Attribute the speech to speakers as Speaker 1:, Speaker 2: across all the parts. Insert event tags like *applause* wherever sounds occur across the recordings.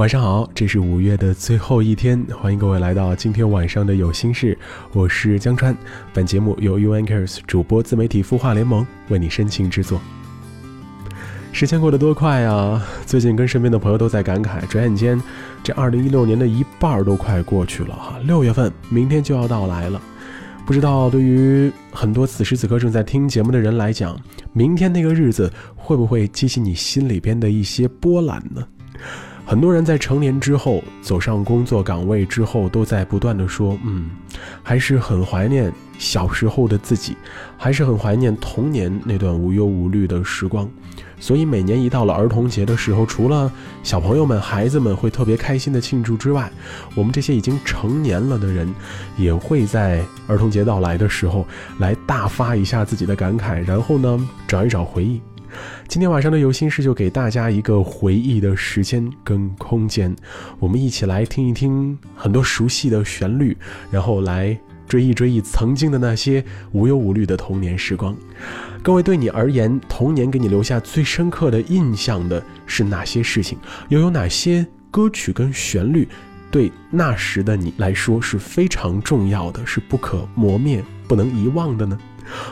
Speaker 1: 晚上好，这是五月的最后一天，欢迎各位来到今天晚上的有心事，我是江川。本节目由 Uncars 主播自媒体孵化联盟为你深情制作。时间过得多快啊！最近跟身边的朋友都在感慨，转眼间这二零一六年的一半都快过去了哈，六月份明天就要到来了。不知道对于很多此时此刻正在听节目的人来讲，明天那个日子会不会激起你心里边的一些波澜呢？很多人在成年之后，走上工作岗位之后，都在不断的说：“嗯，还是很怀念小时候的自己，还是很怀念童年那段无忧无虑的时光。”所以每年一到了儿童节的时候，除了小朋友们、孩子们会特别开心的庆祝之外，我们这些已经成年了的人，也会在儿童节到来的时候来大发一下自己的感慨，然后呢，找一找回忆。今天晚上的有心事就给大家一个回忆的时间跟空间，我们一起来听一听很多熟悉的旋律，然后来追忆追忆曾经的那些无忧无虑的童年时光。各位，对你而言，童年给你留下最深刻的印象的是哪些事情？又有哪些歌曲跟旋律，对那时的你来说是非常重要的，是不可磨灭、不能遗忘的呢？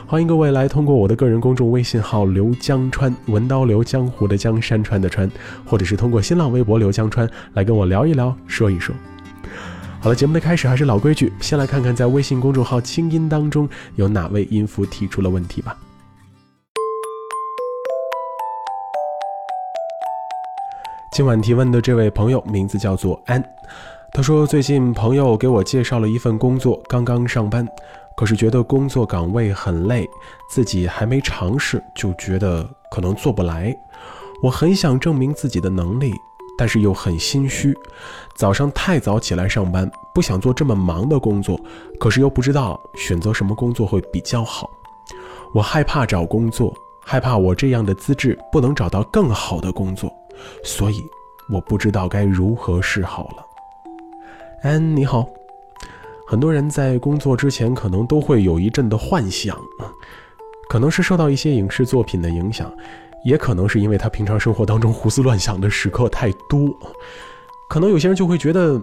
Speaker 1: 欢迎各位来通过我的个人公众微信号“刘江川”，文刀刘江湖的江山川的川，或者是通过新浪微博“刘江川”来跟我聊一聊，说一说。好了，节目的开始还是老规矩，先来看看在微信公众号“清音”当中有哪位音符提出了问题吧。今晚提问的这位朋友名字叫做安，他说最近朋友给我介绍了一份工作，刚刚上班。可是觉得工作岗位很累，自己还没尝试就觉得可能做不来。我很想证明自己的能力，但是又很心虚。早上太早起来上班，不想做这么忙的工作，可是又不知道选择什么工作会比较好。我害怕找工作，害怕我这样的资质不能找到更好的工作，所以我不知道该如何是好了。安，你好。很多人在工作之前可能都会有一阵的幻想，可能是受到一些影视作品的影响，也可能是因为他平常生活当中胡思乱想的时刻太多。可能有些人就会觉得，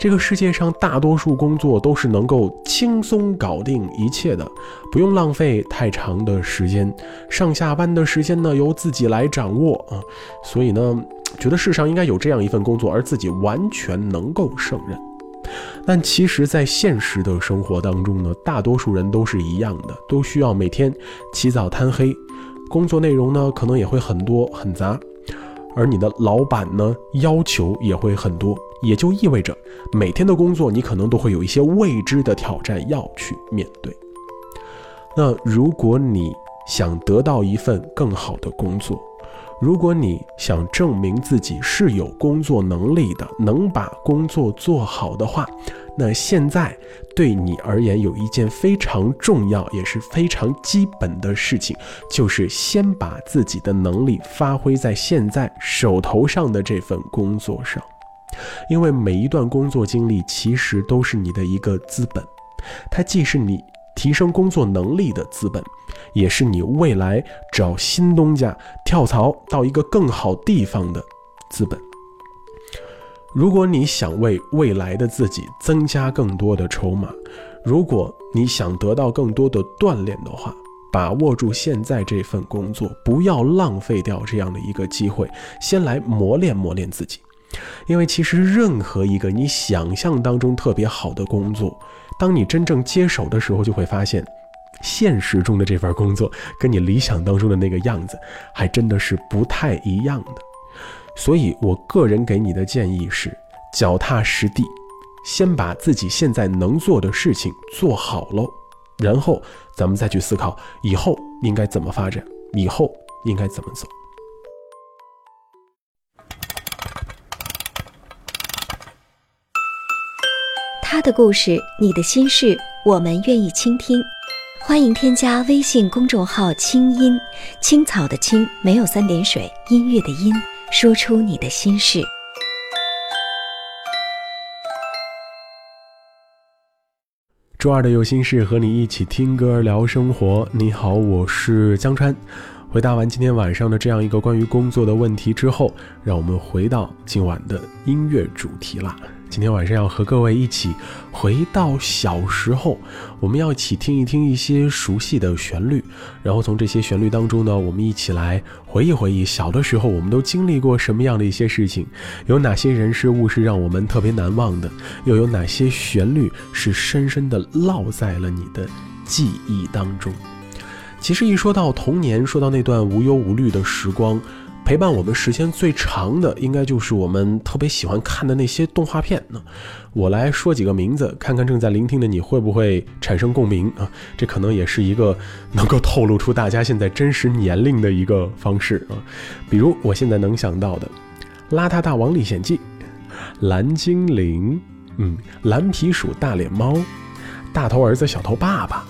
Speaker 1: 这个世界上大多数工作都是能够轻松搞定一切的，不用浪费太长的时间，上下班的时间呢由自己来掌握啊。所以呢，觉得世上应该有这样一份工作，而自己完全能够胜任。但其实，在现实的生活当中呢，大多数人都是一样的，都需要每天起早贪黑，工作内容呢可能也会很多很杂，而你的老板呢要求也会很多，也就意味着每天的工作你可能都会有一些未知的挑战要去面对。那如果你想得到一份更好的工作，如果你想证明自己是有工作能力的，能把工作做好的话，那现在对你而言有一件非常重要也是非常基本的事情，就是先把自己的能力发挥在现在手头上的这份工作上，因为每一段工作经历其实都是你的一个资本，它既是你。提升工作能力的资本，也是你未来找新东家、跳槽到一个更好地方的资本。如果你想为未来的自己增加更多的筹码，如果你想得到更多的锻炼的话，把握住现在这份工作，不要浪费掉这样的一个机会，先来磨练磨练自己。因为其实任何一个你想象当中特别好的工作，当你真正接手的时候，就会发现，现实中的这份工作跟你理想当中的那个样子，还真的是不太一样的。所以我个人给你的建议是，脚踏实地，先把自己现在能做的事情做好喽，然后咱们再去思考以后应该怎么发展，以后应该怎么走。
Speaker 2: 的故事，你的心事，我们愿意倾听。欢迎添加微信公众号“清音青草”的青没有三点水，音乐的音，说出你的心事。
Speaker 1: 周二的有心事，和你一起听歌聊生活。你好，我是江川。回答完今天晚上的这样一个关于工作的问题之后，让我们回到今晚的音乐主题啦。今天晚上要和各位一起回到小时候，我们要一起听一听一些熟悉的旋律，然后从这些旋律当中呢，我们一起来回忆回忆小的时候我们都经历过什么样的一些事情，有哪些人事物是让我们特别难忘的，又有哪些旋律是深深的烙在了你的记忆当中。其实一说到童年，说到那段无忧无虑的时光。陪伴我们时间最长的，应该就是我们特别喜欢看的那些动画片呢。我来说几个名字，看看正在聆听的你会不会产生共鸣啊？这可能也是一个能够透露出大家现在真实年龄的一个方式啊。比如我现在能想到的，《邋遢大王历险记》、《蓝精灵》、嗯，《蓝皮鼠大脸猫》、《大头儿子小头爸爸》、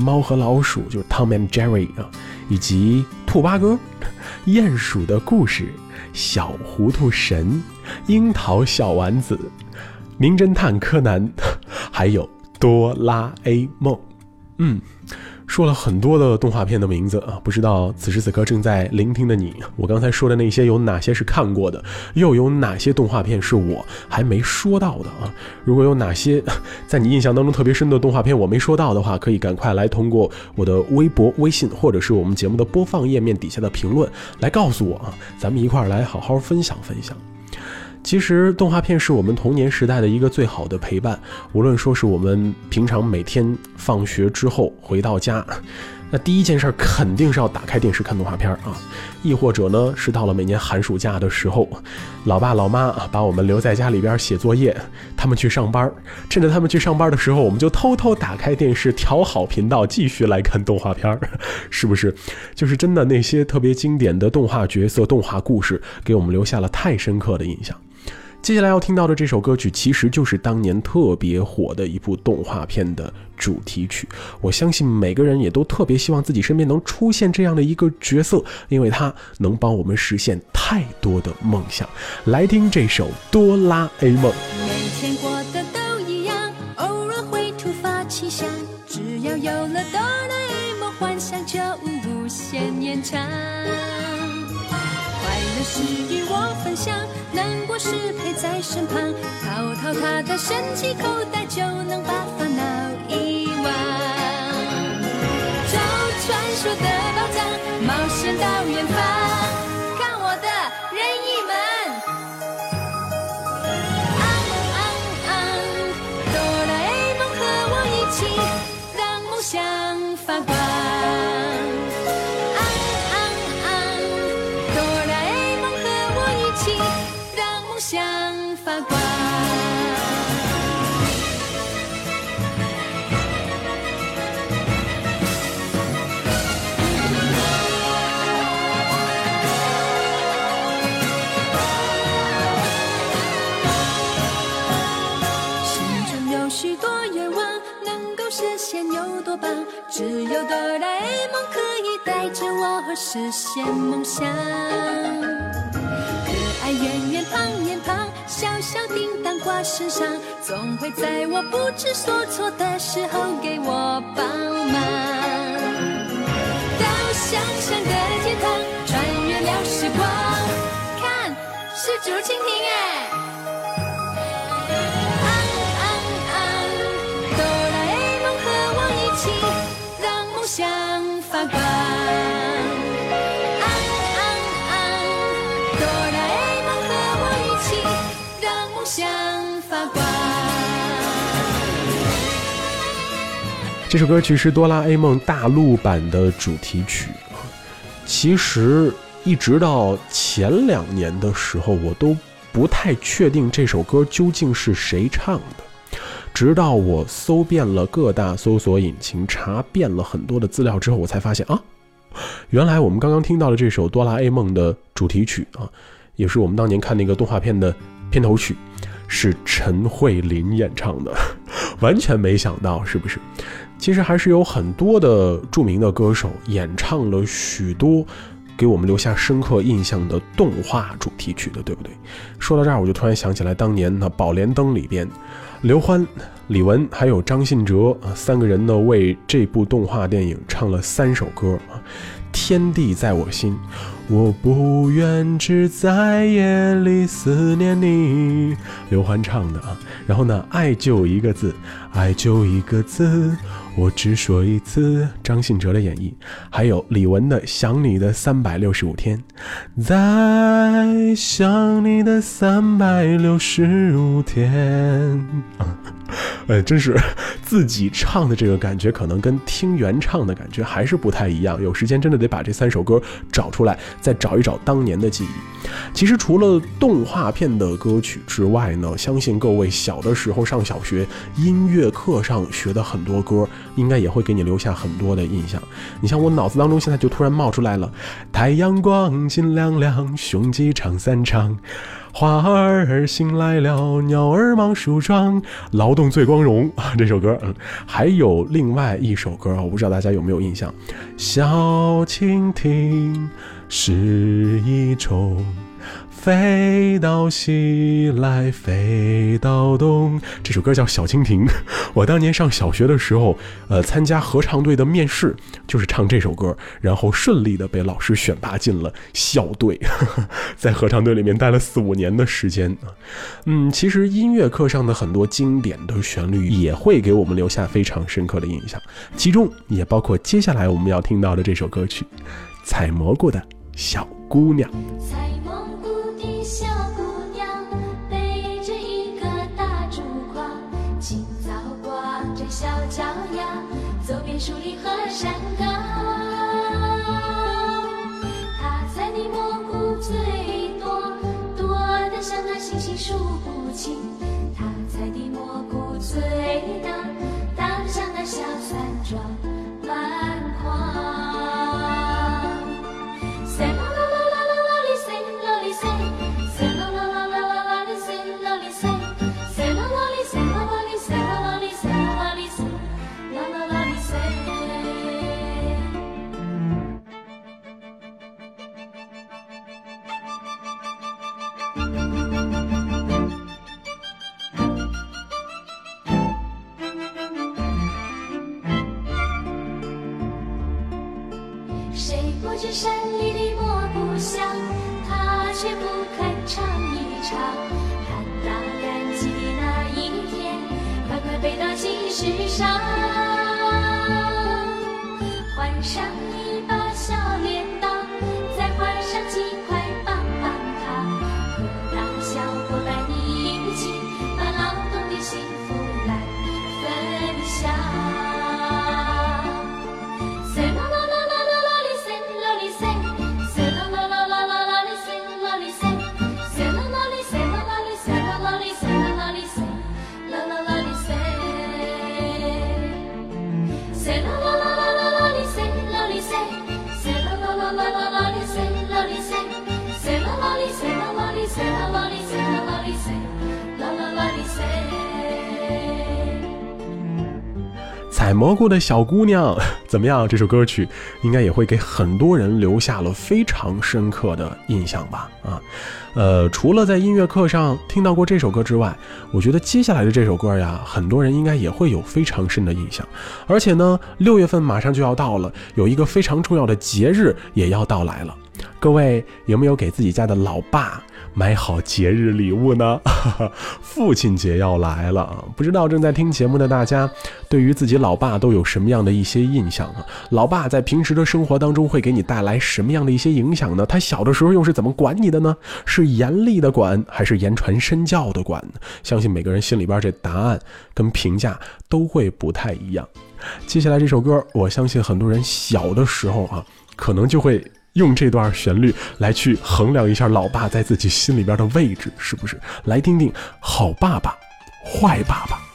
Speaker 1: 《猫和老鼠》就是 Tom and Jerry 啊，以及《兔八哥》。鼹鼠的故事，小糊涂神，樱桃小丸子，名侦探柯南，还有哆啦 A 梦。嗯，说了很多的动画片的名字啊，不知道此时此刻正在聆听的你，我刚才说的那些有哪些是看过的，又有哪些动画片是我还没说到的啊？如果有哪些 *laughs* 在你印象当中特别深的动画片我没说到的话，可以赶快来通过我的微博、微信，或者是我们节目的播放页面底下的评论来告诉我啊，咱们一块儿来好好分享分享。其实动画片是我们童年时代的一个最好的陪伴。无论说是我们平常每天放学之后回到家，那第一件事肯定是要打开电视看动画片啊；亦或者呢，是到了每年寒暑假的时候，老爸老妈啊把我们留在家里边写作业，他们去上班，趁着他们去上班的时候，我们就偷偷打开电视，调好频道，继续来看动画片 *laughs* 是不是？就是真的那些特别经典的动画角色、动画故事，给我们留下了太深刻的印象。接下来要听到的这首歌曲，其实就是当年特别火的一部动画片的主题曲。我相信每个人也都特别希望自己身边能出现这样的一个角色，因为它能帮我们实现太多的梦想。来听这首《哆啦 A 梦》。
Speaker 3: 每天过得都一样，偶尔会突发奇想，只要有了哆啦 A 梦，幻想就无限延长。快乐是与我分享。难过时陪在身旁，掏掏他的神奇口袋，就能把烦恼遗忘。找传说的宝藏，冒险到远方，实现梦想。可爱圆圆胖脸庞，小小叮当挂身上，总会在我不知所措的时候给我帮忙。到想象的天堂，穿越了时光，看，是竹蜻蜓哎。
Speaker 1: 这首歌曲是《哆啦 A 梦》大陆版的主题曲其实一直到前两年的时候，我都不太确定这首歌究竟是谁唱的。直到我搜遍了各大搜索引擎，查遍了很多的资料之后，我才发现啊，原来我们刚刚听到的这首《哆啦 A 梦》的主题曲啊，也是我们当年看那个动画片的片头曲，是陈慧琳演唱的。*laughs* 完全没想到，是不是？其实还是有很多的著名的歌手演唱了许多给我们留下深刻印象的动画主题曲的，对不对？说到这儿，我就突然想起来，当年的《宝莲灯》里边，刘欢、李玟还有张信哲啊三个人呢为这部动画电影唱了三首歌啊，《天地在我心》。我不愿只在夜里思念你，刘欢唱的啊。然后呢，爱就一个字，爱就一个字，我只说一次。张信哲的演绎，还有李玟的想你的三百六十五天，在想你的三百六十五天。哎，真是自己唱的这个感觉，可能跟听原唱的感觉还是不太一样。有时间真的得把这三首歌找出来，再找一找当年的记忆。其实除了动画片的歌曲之外呢，相信各位小的时候上小学音乐课上学的很多歌，应该也会给你留下很多的印象。你像我脑子当中现在就突然冒出来了：太阳光金亮亮，雄鸡唱三唱。花儿醒来了，鸟儿忙梳妆，劳动最光荣啊！这首歌，嗯，还有另外一首歌我不知道大家有没有印象，《小蜻蜓是一种》。飞到西来，飞到东。这首歌叫《小蜻蜓》。*laughs* 我当年上小学的时候，呃，参加合唱队的面试，就是唱这首歌，然后顺利的被老师选拔进了校队，*laughs* 在合唱队里面待了四五年的时间啊。嗯，其实音乐课上的很多经典的旋律也会给我们留下非常深刻的印象，其中也包括接下来我们要听到的这首歌曲《采蘑菇的小姑娘》。
Speaker 3: 树蘑菇的小
Speaker 1: 姑娘 *laughs* 怎么样？这首歌曲应该也会给很多人留下了非常深刻的印象吧？啊，呃，除了在音乐课上听到过这首歌之外，我觉得接下来的这首歌呀，很多人应该也会有非常深的印象。而且呢，六月份马上就要到了，有一个非常重要的节日也要到来了。各位有没有给自己家的老爸？买好节日礼物呢，*laughs* 父亲节要来了，不知道正在听节目的大家，对于自己老爸都有什么样的一些印象啊？老爸在平时的生活当中会给你带来什么样的一些影响呢？他小的时候又是怎么管你的呢？是严厉的管，还是言传身教的管？相信每个人心里边这答案跟评价都会不太一样。接下来这首歌，我相信很多人小的时候啊，可能就会。用这段旋律来去衡量一下老爸在自己心里边的位置，是不是？来听听好爸爸，坏爸爸。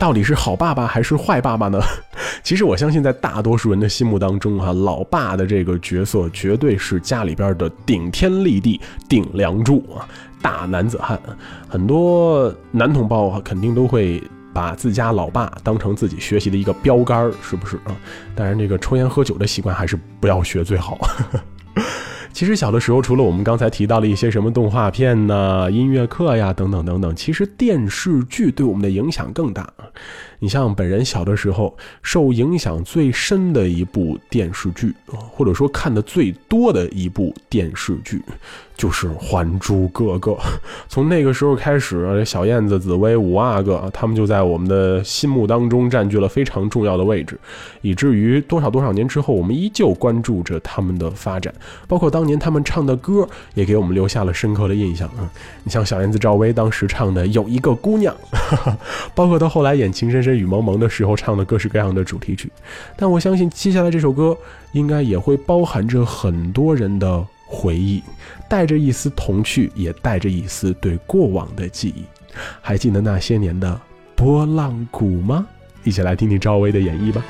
Speaker 4: 到底是好爸爸还是坏爸爸呢？*laughs* 其实我相信，在大多数人的心目当中，哈，老爸的这个角色绝对是家里边的顶天立地、顶梁柱啊，大男子汉。很多男同胞，肯定都会把自家老爸当成自己学习的一个标杆，是不是啊？当然，这个抽烟喝酒的习惯还是不要学最好。*laughs* 其实小的时候，除了我们刚才提到的一些什么动画片呐、音乐课呀等等等等，其实电视剧对我们的影响更大。你像本人小的时候受影响最深的一部电视剧，或者说看的最多的一部电视剧，就是《还珠格格》。从那个时候开始，小燕子、紫薇、五阿哥，他们就在我们的心目当中占据了非常重要的位置，以至于多少多少年之后，我们依旧关注着他们的发展，包括当年他们唱的歌，也给我们留下了深刻的印象啊。你像小燕子赵薇当时唱的《有一个姑娘》，*laughs* 包括她后来演《情深深雨蒙蒙的时候唱的各式各样的主题曲，但我相信接下来这首歌应该也会包含着很多人的回忆，带着一丝童趣，也带着一丝对过往的记忆。还记得那些年的波浪鼓吗？一起来听听赵薇的演绎吧。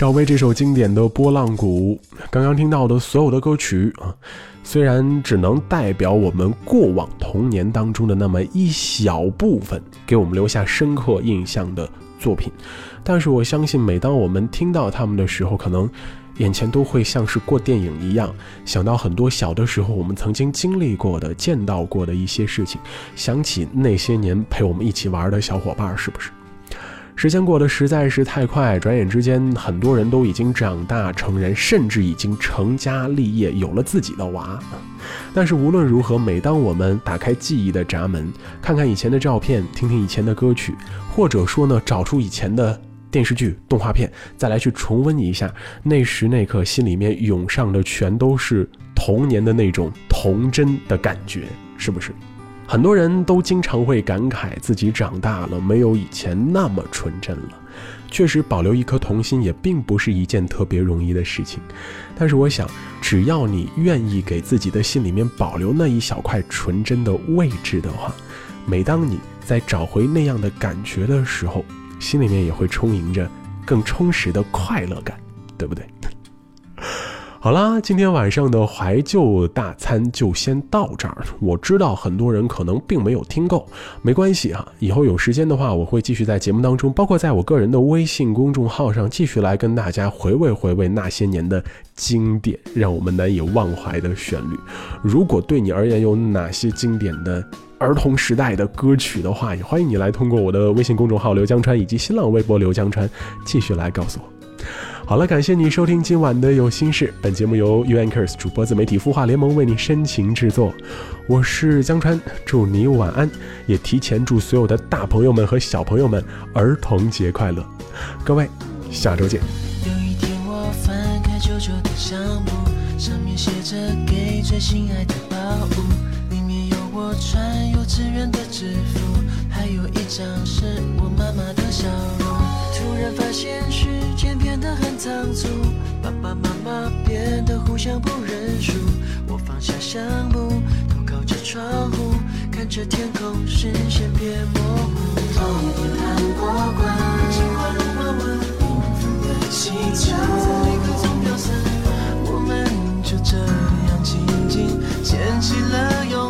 Speaker 4: 赵薇这首经典的波浪鼓，刚刚听到的所有的歌曲啊，虽然只能代表我们过往童年当中的那么一小部分，给我们留下深刻印象的作品，但是我相信，每当我们听到他们的时候，可能
Speaker 1: 眼前都会像是过电影一样，想到很多小的时候我们曾经经历过的、见到过的一些事情，想起那些年陪我们一起玩的小伙伴，是不是？时间过得实在是太快，转眼之间，很多人都已经长大成人，甚至已经成家立业，有了自己的娃。但是无论如何，每当我们打开记忆的闸门，看看以前的照片，听听以前的歌曲，或者说呢，找出以前的电视剧、动画片，再来去重温一下，那时那刻心里面涌上的全都是童年的那种童真的感觉，是不是？很多人都经常会感慨自己长大了，没有以前那么纯真了。确实，保留一颗童心也并不是一件特别容易的事情。但是，我想，只要你愿意给自己的心里面保留那一小块纯真的位置的话，每当你在找回那样的感觉的时候，心里面也会充盈着更充实的快乐感，对不对？好啦，今天晚上的怀旧大餐就先到这儿。我知道很多人可能并没有听够，没关系哈。以后有时间的话，我会继续在节目当中，包括在我个人的微信公众号上，继续来跟大家回味回味那些年的经典，让我们难以忘怀的旋律。如果对你而言有哪些经典的儿童时代的歌曲的话，也欢迎你来通过我的微信公众号刘江川以及新浪微博刘江川继续来告诉我。好了，感谢你收听今晚的有心事。本节目由 u Anchors 主播自媒体孵化联盟为你深情制作。我是江川，祝你晚安，也提前祝所有的大朋友们和小朋友们儿童节快乐。各位，下周见。
Speaker 5: 有一天我翻开旧旧的相簿，上面写着给最心爱的宝物，里面有我穿幼稚园的制服，还有一张是我妈妈的笑容。突然发现时间变得很仓促，爸爸妈妈变得互相不认输。我放下相簿，头靠着窗户，看着天空，视线变模糊。童年韩国馆，进化如花纹，缤纷的气球，在每个钟表声，我们就这样静静牵起了勇